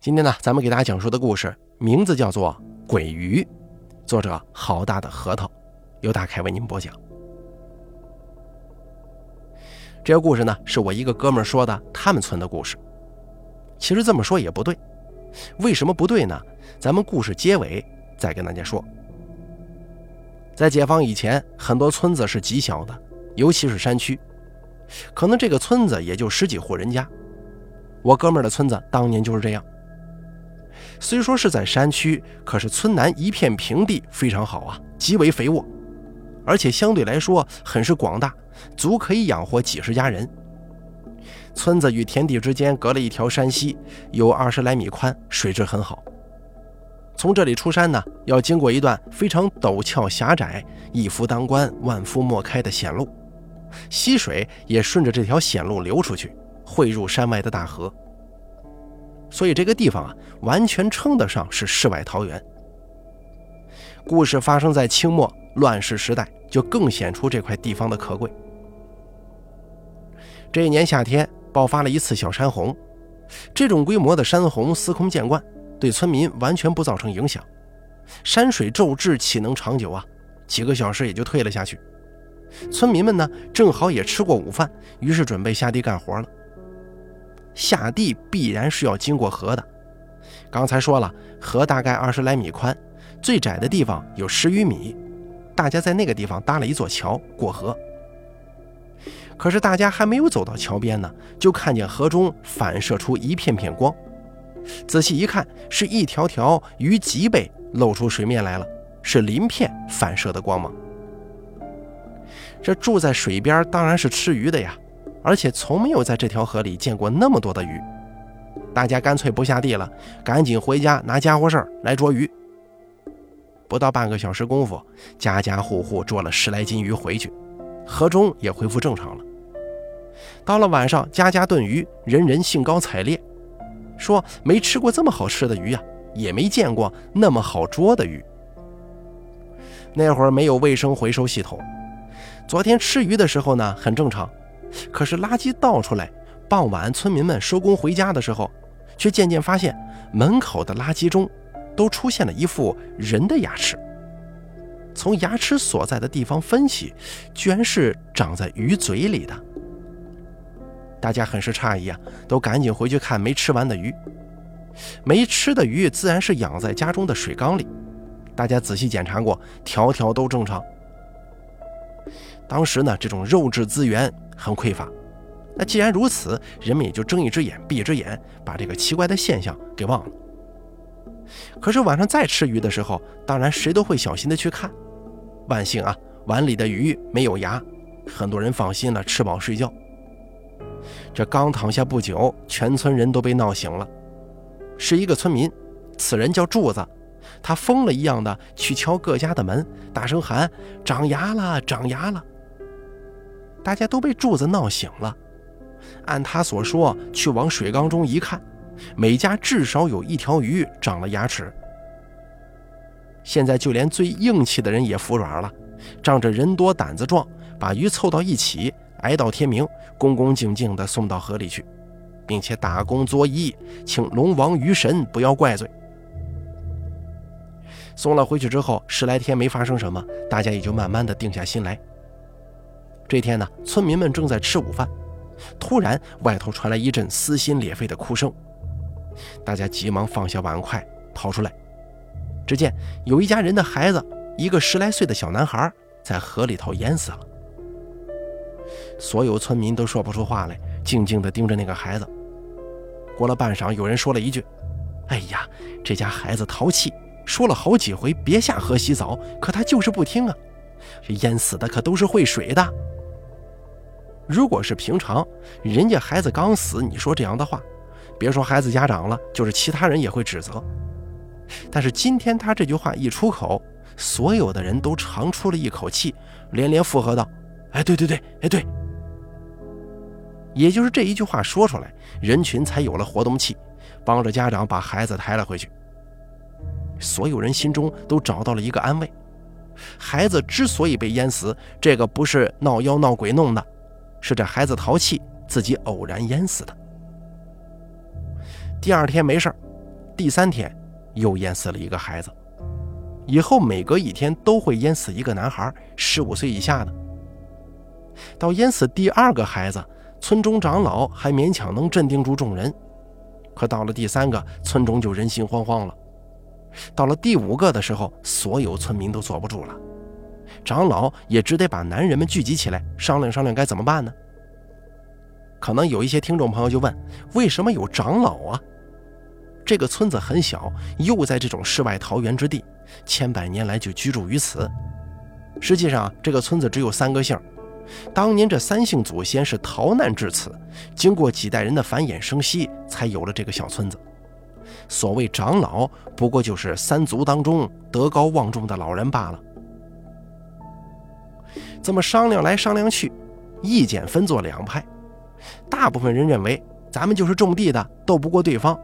今天呢，咱们给大家讲述的故事名字叫做《鬼鱼》，作者好大的核桃，由大凯为您播讲。这个故事呢，是我一个哥们儿说的，他们村的故事。其实这么说也不对，为什么不对呢？咱们故事结尾再跟大家说。在解放以前，很多村子是极小的，尤其是山区，可能这个村子也就十几户人家。我哥们儿的村子当年就是这样。虽说是在山区，可是村南一片平地，非常好啊，极为肥沃，而且相对来说很是广大，足可以养活几十家人。村子与田地之间隔了一条山溪，有二十来米宽，水质很好。从这里出山呢，要经过一段非常陡峭狭窄、一夫当关万夫莫开的险路，溪水也顺着这条险路流出去，汇入山外的大河。所以这个地方啊，完全称得上是世外桃源。故事发生在清末乱世时代，就更显出这块地方的可贵。这一年夏天爆发了一次小山洪，这种规模的山洪司空见惯，对村民完全不造成影响。山水骤至，岂能长久啊？几个小时也就退了下去。村民们呢，正好也吃过午饭，于是准备下地干活了。下地必然是要经过河的。刚才说了，河大概二十来米宽，最窄的地方有十余米。大家在那个地方搭了一座桥过河。可是大家还没有走到桥边呢，就看见河中反射出一片片光。仔细一看，是一条条鱼脊背露出水面来了，是鳞片反射的光芒。这住在水边当然是吃鱼的呀。而且从没有在这条河里见过那么多的鱼，大家干脆不下地了，赶紧回家拿家伙事儿来捉鱼。不到半个小时功夫，家家户户捉了十来斤鱼回去，河中也恢复正常了。到了晚上，家家炖鱼，人人兴高采烈，说没吃过这么好吃的鱼呀，也没见过那么好捉的鱼。那会儿没有卫生回收系统，昨天吃鱼的时候呢，很正常。可是垃圾倒出来，傍晚村民们收工回家的时候，却渐渐发现门口的垃圾中都出现了一副人的牙齿。从牙齿所在的地方分析，居然是长在鱼嘴里的。大家很是诧异啊，都赶紧回去看没吃完的鱼。没吃的鱼自然是养在家中的水缸里，大家仔细检查过，条条都正常。当时呢，这种肉质资源很匮乏。那既然如此，人们也就睁一只眼闭一只眼，把这个奇怪的现象给忘了。可是晚上再吃鱼的时候，当然谁都会小心的去看。万幸啊，碗里的鱼没有牙，很多人放心了，吃饱睡觉。这刚躺下不久，全村人都被闹醒了。是一个村民，此人叫柱子。他疯了一样的去敲各家的门，大声喊：“长牙了，长牙了！”大家都被柱子闹醒了。按他所说，去往水缸中一看，每家至少有一条鱼长了牙齿。现在就连最硬气的人也服软了，仗着人多胆子壮，把鱼凑到一起，挨到天明，恭恭敬敬地送到河里去，并且打工作揖，请龙王鱼神不要怪罪。送了回去之后，十来天没发生什么，大家也就慢慢的定下心来。这天呢，村民们正在吃午饭，突然外头传来一阵撕心裂肺的哭声，大家急忙放下碗筷跑出来，只见有一家人的孩子，一个十来岁的小男孩，在河里头淹死了。所有村民都说不出话来，静静地盯着那个孩子。过了半晌，有人说了一句：“哎呀，这家孩子淘气。”说了好几回别下河洗澡，可他就是不听啊！这淹死的可都是会水的。如果是平常，人家孩子刚死，你说这样的话，别说孩子家长了，就是其他人也会指责。但是今天他这句话一出口，所有的人都长出了一口气，连连附和道：“哎，对对对，哎对。”也就是这一句话说出来，人群才有了活动气，帮着家长把孩子抬了回去。所有人心中都找到了一个安慰：孩子之所以被淹死，这个不是闹妖闹鬼弄的，是这孩子淘气，自己偶然淹死的。第二天没事第三天，又淹死了一个孩子。以后每隔一天都会淹死一个男孩，十五岁以下的。到淹死第二个孩子，村中长老还勉强能镇定住众人，可到了第三个，村中就人心惶惶了。到了第五个的时候，所有村民都坐不住了，长老也只得把男人们聚集起来商量商量该怎么办呢？可能有一些听众朋友就问：为什么有长老啊？这个村子很小，又在这种世外桃源之地。千百年来就居住于此。实际上，这个村子只有三个姓。当年这三姓祖先是逃难至此，经过几代人的繁衍生息，才有了这个小村子。所谓长老，不过就是三族当中德高望重的老人罢了。这么商量来商量去，意见分作两派。大部分人认为，咱们就是种地的，斗不过对方，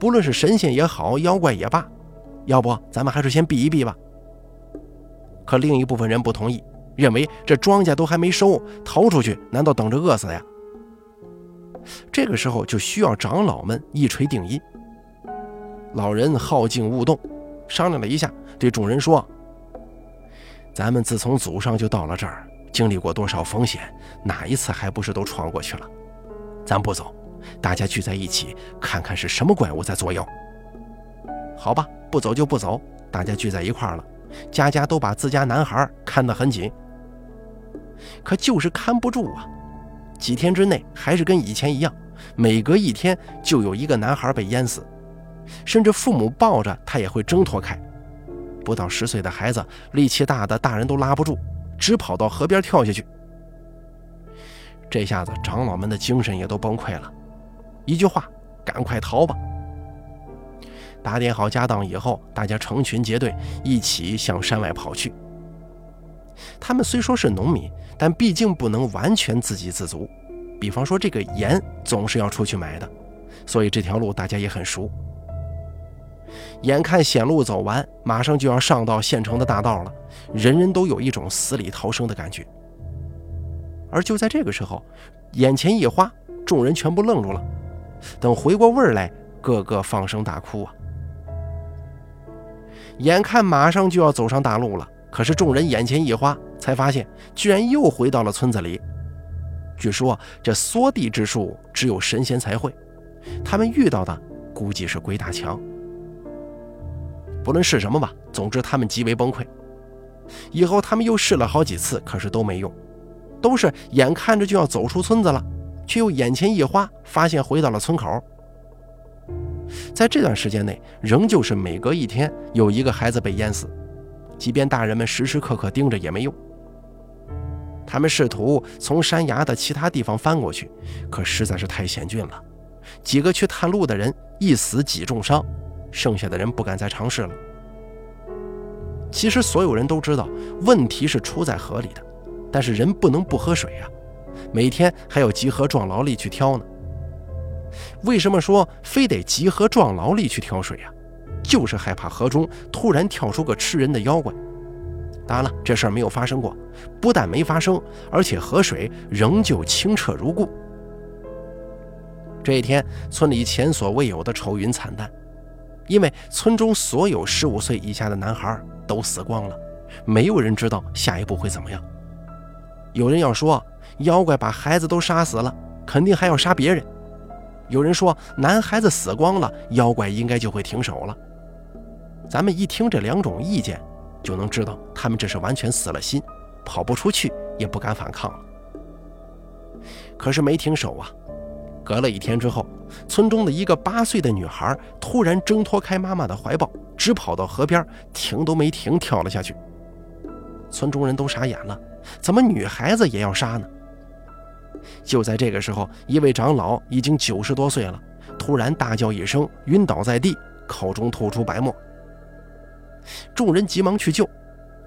不论是神仙也好，妖怪也罢。要不，咱们还是先避一避吧。可另一部分人不同意，认为这庄稼都还没收，逃出去难道等着饿死呀？这个时候就需要长老们一锤定音。老人好静勿动，商量了一下，对众人说：“咱们自从祖上就到了这儿，经历过多少风险，哪一次还不是都闯过去了？咱不走，大家聚在一起，看看是什么怪物在作妖。”好吧，不走就不走。大家聚在一块儿了，家家都把自家男孩看得很紧，可就是看不住啊。几天之内还是跟以前一样，每隔一天就有一个男孩被淹死，甚至父母抱着他也会挣脱开。不到十岁的孩子，力气大的大人都拉不住，只跑到河边跳下去。这下子长老们的精神也都崩溃了，一句话：赶快逃吧。打点好家当以后，大家成群结队，一起向山外跑去。他们虽说是农民，但毕竟不能完全自给自足。比方说，这个盐总是要出去买的，所以这条路大家也很熟。眼看险路走完，马上就要上到县城的大道了，人人都有一种死里逃生的感觉。而就在这个时候，眼前一花，众人全部愣住了。等回过味儿来，个个放声大哭啊！眼看马上就要走上大路了，可是众人眼前一花，才发现居然又回到了村子里。据说这缩地之术只有神仙才会，他们遇到的估计是鬼打墙。不论是什么吧，总之他们极为崩溃。以后他们又试了好几次，可是都没用，都是眼看着就要走出村子了，却又眼前一花，发现回到了村口。在这段时间内，仍旧是每隔一天有一个孩子被淹死，即便大人们时时刻刻盯着也没用。他们试图从山崖的其他地方翻过去，可实在是太险峻了。几个去探路的人一死几重伤，剩下的人不敢再尝试了。其实所有人都知道问题是出在河里的，但是人不能不喝水呀，每天还要集合壮劳力去挑呢。为什么说非得集合壮劳力去挑水呀？就是害怕河中突然跳出个吃人的妖怪。当然了，这事儿没有发生过，不但没发生，而且河水仍旧清澈如故。这一天，村里前所未有的愁云惨淡，因为村中所有十五岁以下的男孩都死光了，没有人知道下一步会怎么样。有人要说，妖怪把孩子都杀死了，肯定还要杀别人。有人说，男孩子死光了，妖怪应该就会停手了。咱们一听这两种意见，就能知道他们这是完全死了心，跑不出去，也不敢反抗了。可是没停手啊！隔了一天之后，村中的一个八岁的女孩突然挣脱开妈妈的怀抱，直跑到河边，停都没停，跳了下去。村中人都傻眼了，怎么女孩子也要杀呢？就在这个时候，一位长老已经九十多岁了，突然大叫一声，晕倒在地，口中吐出白沫。众人急忙去救，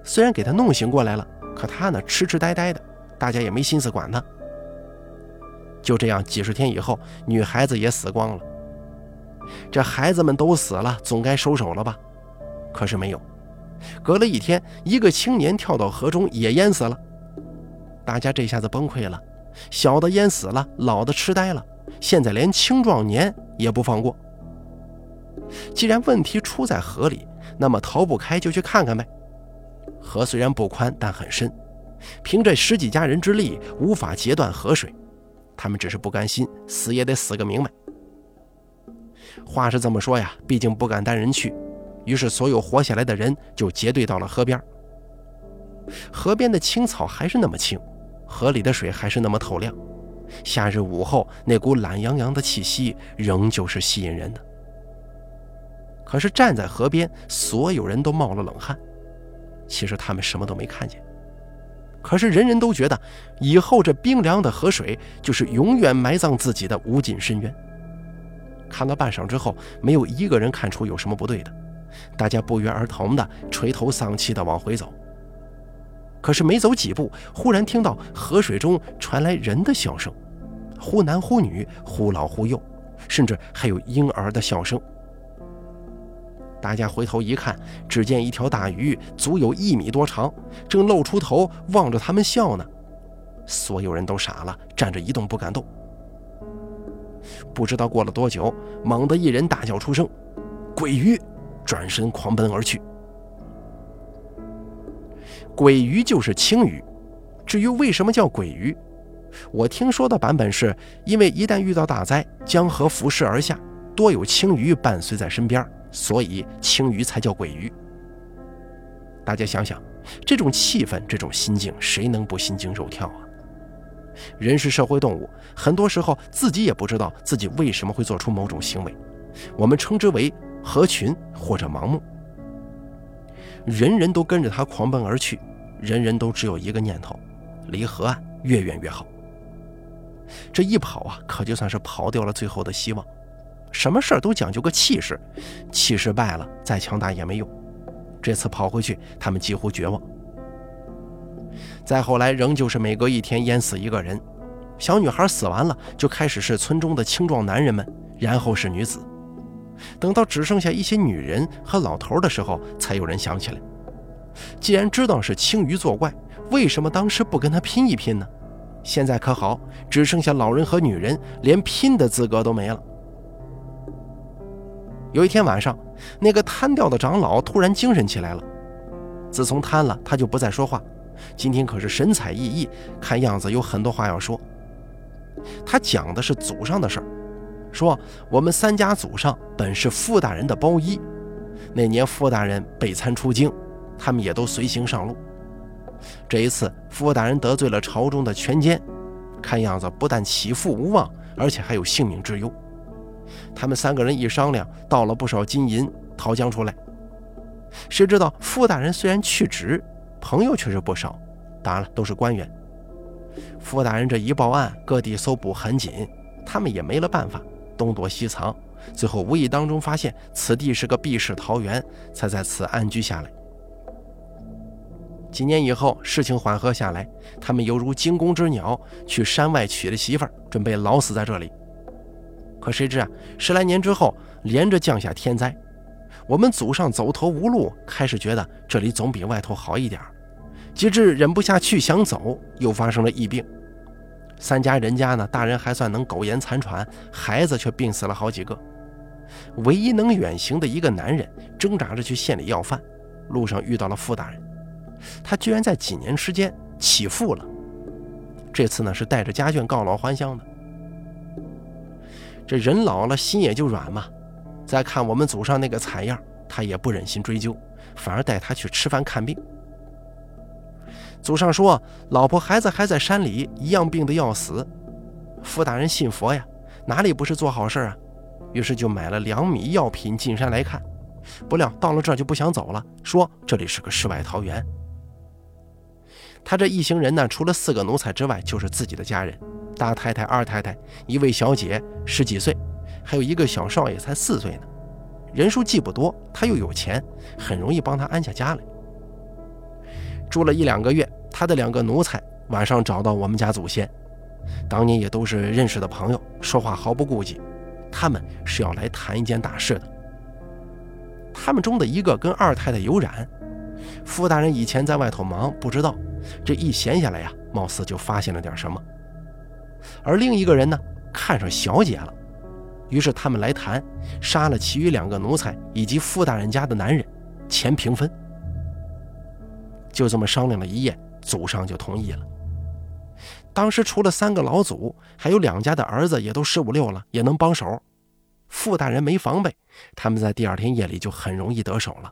虽然给他弄醒过来了，可他呢痴痴呆呆的，大家也没心思管他。就这样，几十天以后，女孩子也死光了。这孩子们都死了，总该收手了吧？可是没有。隔了一天，一个青年跳到河中也淹死了。大家这下子崩溃了。小的淹死了，老的痴呆了，现在连青壮年也不放过。既然问题出在河里，那么逃不开就去看看呗。河虽然不宽，但很深，凭这十几家人之力无法截断河水，他们只是不甘心，死也得死个明白。话是这么说呀，毕竟不敢单人去，于是所有活下来的人就结队到了河边。河边的青草还是那么青，河里的水还是那么透亮，夏日午后那股懒洋洋的气息仍旧是吸引人的。可是站在河边，所有人都冒了冷汗。其实他们什么都没看见，可是人人都觉得以后这冰凉的河水就是永远埋葬自己的无尽深渊。看了半晌之后，没有一个人看出有什么不对的，大家不约而同的垂头丧气的往回走。可是没走几步，忽然听到河水中传来人的笑声，忽男忽女，忽老忽幼，甚至还有婴儿的笑声。大家回头一看，只见一条大鱼，足有一米多长，正露出头望着他们笑呢。所有人都傻了，站着一动不敢动。不知道过了多久，猛地一人大叫出声：“鬼鱼！”转身狂奔而去。鬼鱼就是青鱼。至于为什么叫鬼鱼，我听说的版本是因为一旦遇到大灾，江河浮尸而下，多有青鱼伴随在身边。所以青鱼才叫鬼鱼。大家想想，这种气氛，这种心境，谁能不心惊肉跳啊？人是社会动物，很多时候自己也不知道自己为什么会做出某种行为，我们称之为合群或者盲目。人人都跟着他狂奔而去，人人都只有一个念头：离河岸越远越好。这一跑啊，可就算是跑掉了最后的希望。什么事儿都讲究个气势，气势败了，再强大也没用。这次跑回去，他们几乎绝望。再后来，仍旧是每隔一天淹死一个人。小女孩死完了，就开始是村中的青壮男人们，然后是女子。等到只剩下一些女人和老头的时候，才有人想起来：既然知道是青鱼作怪，为什么当时不跟他拼一拼呢？现在可好，只剩下老人和女人，连拼的资格都没了。有一天晚上，那个瘫掉的长老突然精神起来了。自从瘫了，他就不再说话。今天可是神采奕奕，看样子有很多话要说。他讲的是祖上的事儿，说我们三家祖上本是傅大人的包衣，那年傅大人被参出京，他们也都随行上路。这一次，傅大人得罪了朝中的权奸，看样子不但起复无望，而且还有性命之忧。他们三个人一商量，倒了不少金银桃浆出来。谁知道傅大人虽然去职，朋友却是不少，当然了，都是官员。傅大人这一报案，各地搜捕很紧，他们也没了办法，东躲西藏，最后无意当中发现此地是个避世桃源，才在此安居下来。几年以后，事情缓和下来，他们犹如惊弓之鸟，去山外娶了媳妇儿，准备老死在这里。可谁知啊，十来年之后，连着降下天灾，我们祖上走投无路，开始觉得这里总比外头好一点及至忍不下去想走，又发生了疫病。三家人家呢，大人还算能苟延残喘，孩子却病死了好几个。唯一能远行的一个男人，挣扎着去县里要饭，路上遇到了傅大人，他居然在几年时间起富了。这次呢，是带着家眷告老还乡的。这人老了，心也就软嘛。再看我们祖上那个惨样，他也不忍心追究，反而带他去吃饭看病。祖上说，老婆孩子还在山里，一样病得要死。傅大人信佛呀，哪里不是做好事啊？于是就买了粮米药品进山来看。不料到了这儿就不想走了，说这里是个世外桃源。他这一行人呢，除了四个奴才之外，就是自己的家人。大太太、二太太，一位小姐十几岁，还有一个小少爷才四岁呢。人数既不多，他又有钱，很容易帮他安下家来。住了一两个月，他的两个奴才晚上找到我们家祖先，当年也都是认识的朋友，说话毫不顾忌。他们是要来谈一件大事的。他们中的一个跟二太太有染，傅大人以前在外头忙，不知道，这一闲下来呀，貌似就发现了点什么。而另一个人呢，看上小姐了，于是他们来谈，杀了其余两个奴才以及傅大人家的男人，钱平分。就这么商量了一夜，祖上就同意了。当时除了三个老祖，还有两家的儿子也都十五六了，也能帮手。傅大人没防备，他们在第二天夜里就很容易得手了，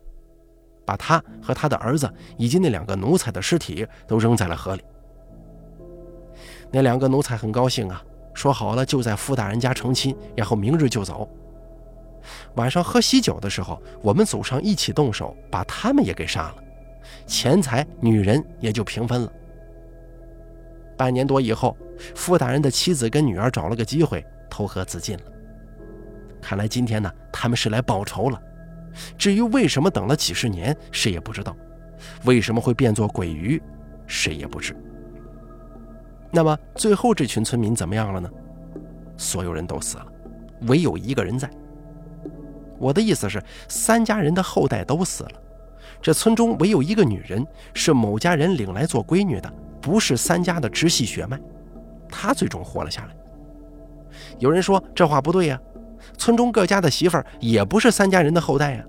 把他和他的儿子以及那两个奴才的尸体都扔在了河里。那两个奴才很高兴啊。说好了，就在傅大人家成亲，然后明日就走。晚上喝喜酒的时候，我们祖上一起动手，把他们也给杀了，钱财、女人也就平分了。半年多以后，傅大人的妻子跟女儿找了个机会投河自尽了。看来今天呢，他们是来报仇了。至于为什么等了几十年，谁也不知道；为什么会变作鬼鱼，谁也不知。那么最后这群村民怎么样了呢？所有人都死了，唯有一个人在。我的意思是，三家人的后代都死了，这村中唯有一个女人是某家人领来做闺女的，不是三家的直系血脉，她最终活了下来。有人说这话不对呀，村中各家的媳妇儿也不是三家人的后代呀。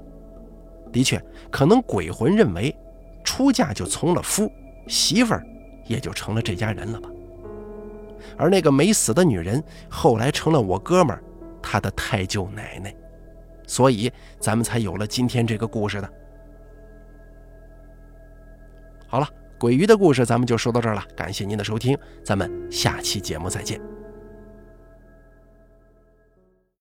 的确，可能鬼魂认为，出嫁就从了夫，媳妇儿也就成了这家人了吧。而那个没死的女人，后来成了我哥们儿他的太舅奶奶，所以咱们才有了今天这个故事的。好了，鬼鱼的故事咱们就说到这儿了，感谢您的收听，咱们下期节目再见。